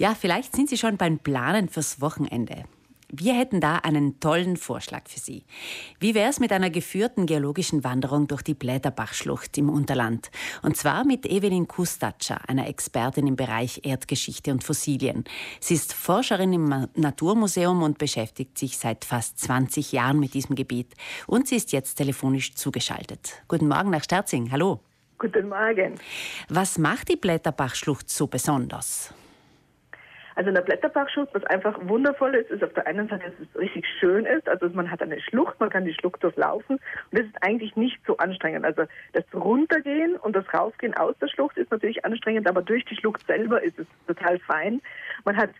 Ja, vielleicht sind Sie schon beim Planen fürs Wochenende. Wir hätten da einen tollen Vorschlag für Sie. Wie wäre es mit einer geführten geologischen Wanderung durch die Blätterbachschlucht im Unterland? Und zwar mit Evelyn Kustatscher, einer Expertin im Bereich Erdgeschichte und Fossilien. Sie ist Forscherin im Naturmuseum und beschäftigt sich seit fast 20 Jahren mit diesem Gebiet. Und sie ist jetzt telefonisch zugeschaltet. Guten Morgen nach Sterzing. Hallo. Guten Morgen. Was macht die Blätterbachschlucht so besonders? Also in der Blätterbachschlucht, was einfach wundervoll ist, ist auf der einen Seite, dass es richtig schön ist. Also man hat eine Schlucht, man kann die Schlucht durchlaufen und das ist eigentlich nicht so anstrengend. Also das Runtergehen und das Raufgehen aus der Schlucht ist natürlich anstrengend, aber durch die Schlucht selber ist es total fein. Man hat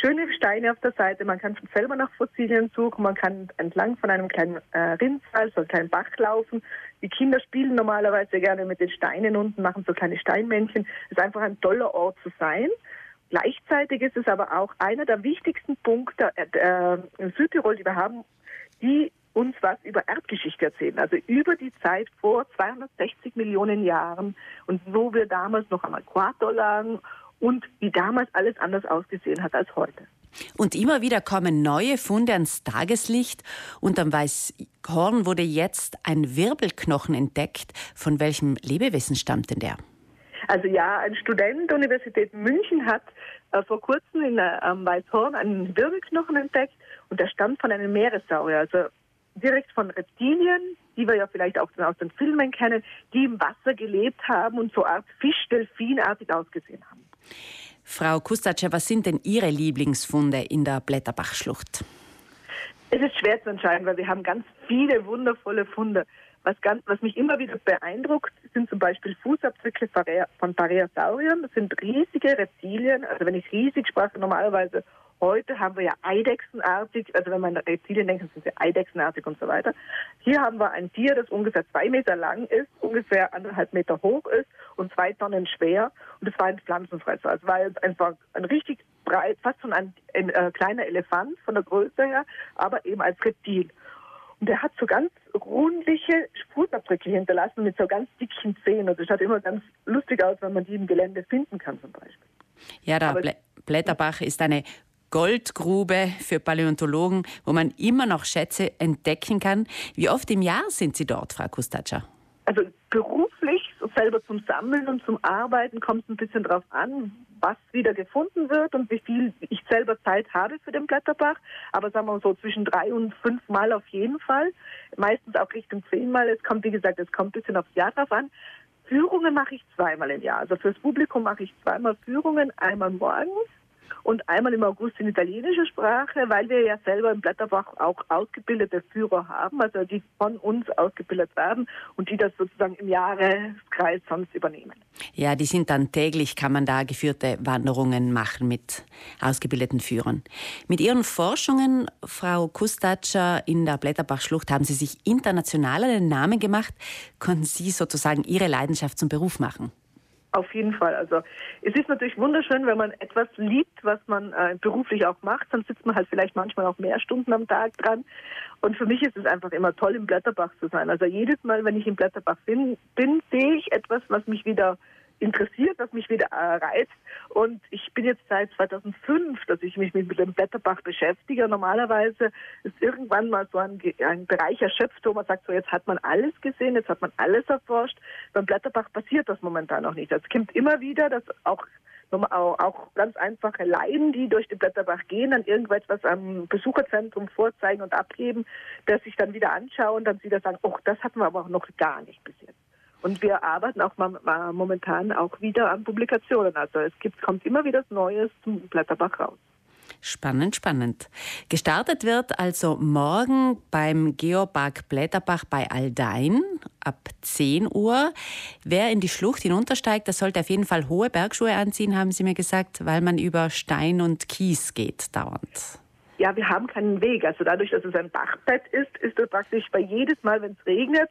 schöne Steine auf der Seite, man kann selber nach Fossilien suchen, man kann entlang von einem kleinen äh, Rinnsal, so einem kleinen Bach laufen. Die Kinder spielen normalerweise gerne mit den Steinen unten, machen so kleine Steinmännchen. Es ist einfach ein toller Ort zu sein. Gleichzeitig ist es aber auch einer der wichtigsten Punkte äh, in Südtirol, die wir haben, die uns was über Erdgeschichte erzählen, also über die Zeit vor 260 Millionen Jahren und wo wir damals noch am Äquator lagen und wie damals alles anders ausgesehen hat als heute. Und immer wieder kommen neue Funde ans Tageslicht. Und am Weißhorn wurde jetzt ein Wirbelknochen entdeckt. Von welchem Lebewesen stammt denn der? Also ja, ein Student der Universität München hat äh, vor kurzem in äh, Weißhorn einen Wirbelknochen entdeckt und der stammt von einem Meeressaurier, also direkt von Reptilien, die wir ja vielleicht auch aus den Filmen kennen, die im Wasser gelebt haben und so Art Fisch-Delfinartig ausgesehen haben. Frau Kustatscher, was sind denn Ihre Lieblingsfunde in der Blätterbachschlucht? Es ist schwer zu entscheiden, weil wir haben ganz viele wundervolle Funde. Was, ganz, was mich immer wieder beeindruckt, sind zum Beispiel Fußabdrücke von Pareasauriern. Das sind riesige Reptilien. Also wenn ich riesig sprach, normalerweise heute haben wir ja Eidechsenartig, also wenn man an Reptilien denkt, sind sie Eidechsenartig und so weiter. Hier haben wir ein Tier, das ungefähr zwei Meter lang ist, ungefähr anderthalb Meter hoch ist und zwei Tonnen schwer. Und es war ein Pflanzenfresser. Es war jetzt einfach ein richtig breit, fast schon ein, ein äh, kleiner Elefant von der Größe her, aber eben als Reptil. Und der hat so ganz rundliche Fußabdrücke hinterlassen mit so ganz dicken Zähnen. Und das schaut immer ganz lustig aus, wenn man die im Gelände finden kann zum Beispiel. Ja, der Blä Blätterbach ist eine Goldgrube für Paläontologen, wo man immer noch Schätze entdecken kann. Wie oft im Jahr sind Sie dort, Frau Kustatscher? Also beruflich, selber zum Sammeln und zum Arbeiten kommt es ein bisschen drauf an, was wieder gefunden wird und wie viel ich selber Zeit habe für den Blätterbach. Aber sagen wir so zwischen drei und fünf Mal auf jeden Fall. Meistens auch Richtung zehnmal. Es kommt, wie gesagt, es kommt ein bisschen aufs Jahr drauf an. Führungen mache ich zweimal im Jahr. Also fürs Publikum mache ich zweimal Führungen, einmal morgens und einmal im August in italienischer Sprache, weil wir ja selber im Blätterbach auch ausgebildete Führer haben, also die von uns ausgebildet werden und die das sozusagen im Jahreskreis sonst übernehmen. Ja, die sind dann täglich, kann man da geführte Wanderungen machen mit ausgebildeten Führern. Mit Ihren Forschungen, Frau Kustatscher, in der Blätterbachschlucht haben Sie sich international einen Namen gemacht. Konnten Sie sozusagen Ihre Leidenschaft zum Beruf machen? Auf jeden Fall. Also es ist natürlich wunderschön, wenn man etwas liebt, was man äh, beruflich auch macht, dann sitzt man halt vielleicht manchmal auch mehr Stunden am Tag dran. Und für mich ist es einfach immer toll, im Blätterbach zu sein. Also jedes Mal, wenn ich im Blätterbach bin, bin sehe ich etwas, was mich wieder interessiert, was mich wieder äh, reizt. Und ich bin jetzt seit 2005, dass ich mich mit, dem Blätterbach beschäftige. Normalerweise ist irgendwann mal so ein, ein Bereich erschöpft, wo man sagt, so jetzt hat man alles gesehen, jetzt hat man alles erforscht. Beim Blätterbach passiert das momentan noch nicht. Es kommt immer wieder, dass auch auch ganz einfache Leiden, die durch den Blätterbach gehen, dann irgendetwas am Besucherzentrum vorzeigen und abgeben, dass sich dann wieder anschauen, dann wieder sagen, oh, das hatten wir aber auch noch gar nicht bis jetzt. Und wir arbeiten auch momentan auch wieder an Publikationen. Also es gibt, kommt immer wieder Neues zum Blätterbach raus. Spannend, spannend. Gestartet wird also morgen beim Geopark Blätterbach bei Aldein ab 10 Uhr. Wer in die Schlucht hinuntersteigt, der sollte auf jeden Fall hohe Bergschuhe anziehen, haben Sie mir gesagt, weil man über Stein und Kies geht dauernd. Ja, wir haben keinen Weg. Also dadurch, dass es ein Bachbett ist, ist es praktisch bei jedes Mal, wenn es regnet,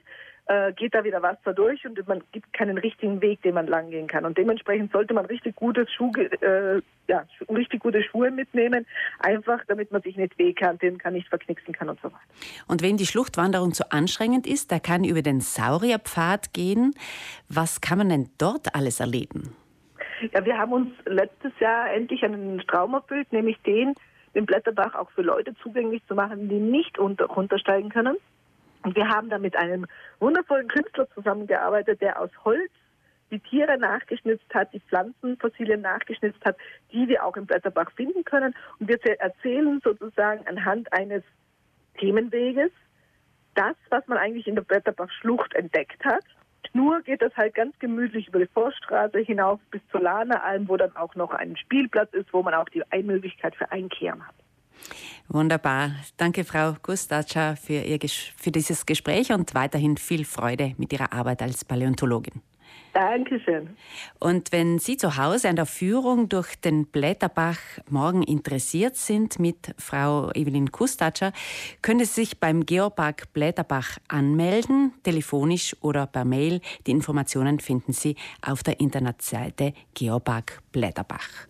äh, geht da wieder Wasser durch und man gibt keinen richtigen Weg, den man lang gehen kann. Und dementsprechend sollte man richtig gutes Schuh, äh, ja, richtig gute Schuhe mitnehmen, einfach damit man sich nicht wehkanten kann, nicht verknicksen kann und so weiter. Und wenn die Schluchtwanderung zu anstrengend ist, da kann über den Saurierpfad gehen. Was kann man denn dort alles erleben? Ja, wir haben uns letztes Jahr endlich einen Traum erfüllt, nämlich den, den Blätterbach auch für Leute zugänglich zu machen, die nicht unter, runtersteigen können. Und wir haben da mit einem wundervollen Künstler zusammengearbeitet, der aus Holz die Tiere nachgeschnitzt hat, die Pflanzenfossilien nachgeschnitzt hat, die wir auch im Blätterbach finden können. Und wir erzählen sozusagen anhand eines Themenweges das, was man eigentlich in der Blätterbach-Schlucht entdeckt hat. Nur geht das halt ganz gemütlich über die Forststraße hinauf bis zur Lahneralm, wo dann auch noch ein Spielplatz ist, wo man auch die Einmöglichkeit für Einkehren hat. Wunderbar. Danke, Frau Gustatscha, für, ihr, für dieses Gespräch und weiterhin viel Freude mit Ihrer Arbeit als Paläontologin. Dankeschön. Und wenn Sie zu Hause an der Führung durch den Blätterbach morgen interessiert sind mit Frau Evelyn Kustatscher, können Sie sich beim Geopark Blätterbach anmelden, telefonisch oder per Mail. Die Informationen finden Sie auf der Internetseite Geopark Blätterbach.